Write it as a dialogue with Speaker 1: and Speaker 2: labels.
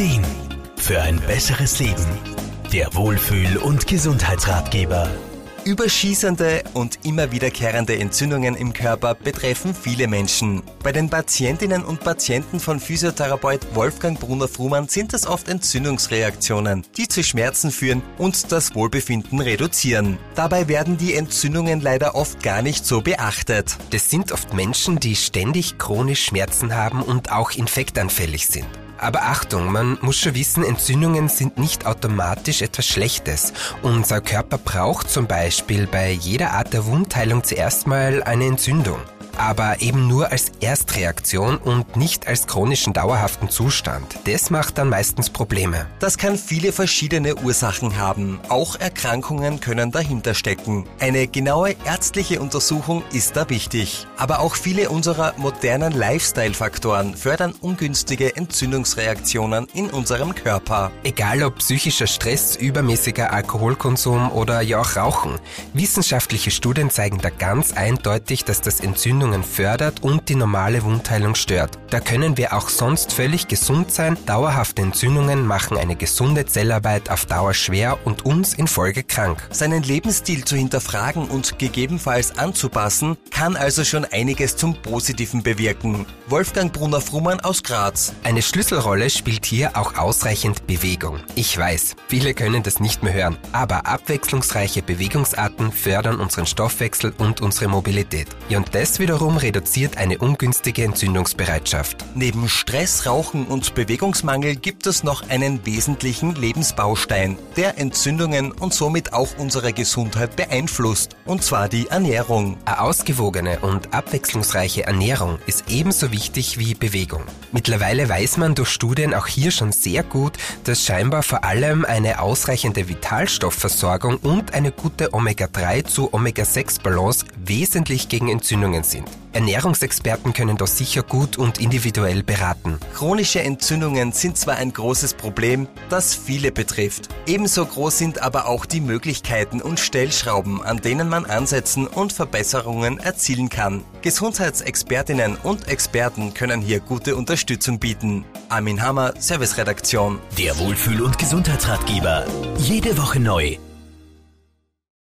Speaker 1: Ideen für ein besseres Leben. Der Wohlfühl- und Gesundheitsratgeber.
Speaker 2: Überschießende und immer wiederkehrende Entzündungen im Körper betreffen viele Menschen. Bei den Patientinnen und Patienten von Physiotherapeut Wolfgang Brunner-Frumann sind es oft Entzündungsreaktionen, die zu Schmerzen führen und das Wohlbefinden reduzieren. Dabei werden die Entzündungen leider oft gar nicht so beachtet.
Speaker 3: Das sind oft Menschen, die ständig chronisch Schmerzen haben und auch infektanfällig sind. Aber Achtung, man muss schon wissen, Entzündungen sind nicht automatisch etwas Schlechtes. Unser Körper braucht zum Beispiel bei jeder Art der Wundheilung zuerst mal eine Entzündung aber eben nur als Erstreaktion und nicht als chronischen dauerhaften Zustand. Das macht dann meistens Probleme.
Speaker 2: Das kann viele verschiedene Ursachen haben. Auch Erkrankungen können dahinter stecken. Eine genaue ärztliche Untersuchung ist da wichtig. Aber auch viele unserer modernen Lifestyle-Faktoren fördern ungünstige Entzündungsreaktionen in unserem Körper.
Speaker 3: Egal ob psychischer Stress, übermäßiger Alkoholkonsum oder ja auch Rauchen. Wissenschaftliche Studien zeigen da ganz eindeutig, dass das Entzündung Entzündungen fördert und die normale Wundheilung stört. Da können wir auch sonst völlig gesund sein. Dauerhafte Entzündungen machen eine gesunde Zellarbeit auf Dauer schwer und uns in Folge krank.
Speaker 2: Seinen Lebensstil zu hinterfragen und gegebenenfalls anzupassen, kann also schon einiges zum Positiven bewirken. Wolfgang Brunner-Frumann aus Graz.
Speaker 3: Eine Schlüsselrolle spielt hier auch ausreichend Bewegung. Ich weiß, viele können das nicht mehr hören, aber abwechslungsreiche Bewegungsarten fördern unseren Stoffwechsel und unsere Mobilität. Ja, und das wiederum wiederum reduziert eine ungünstige Entzündungsbereitschaft.
Speaker 2: Neben Stress, Rauchen und Bewegungsmangel gibt es noch einen wesentlichen Lebensbaustein, der Entzündungen und somit auch unsere Gesundheit beeinflusst, und zwar die Ernährung.
Speaker 3: Eine ausgewogene und abwechslungsreiche Ernährung ist ebenso wichtig wie Bewegung. Mittlerweile weiß man durch Studien auch hier schon sehr gut, dass scheinbar vor allem eine ausreichende Vitalstoffversorgung und eine gute Omega-3 zu Omega-6-Balance wesentlich gegen Entzündungen sind. Ernährungsexperten können da sicher gut und individuell beraten.
Speaker 2: Chronische Entzündungen sind zwar ein großes Problem, das viele betrifft. Ebenso groß sind aber auch die Möglichkeiten und Stellschrauben, an denen man ansetzen und Verbesserungen erzielen kann. Gesundheitsexpertinnen und Experten können hier gute Unterstützung bieten. Armin Hammer, Serviceredaktion.
Speaker 1: Der Wohlfühl- und Gesundheitsratgeber. Jede Woche neu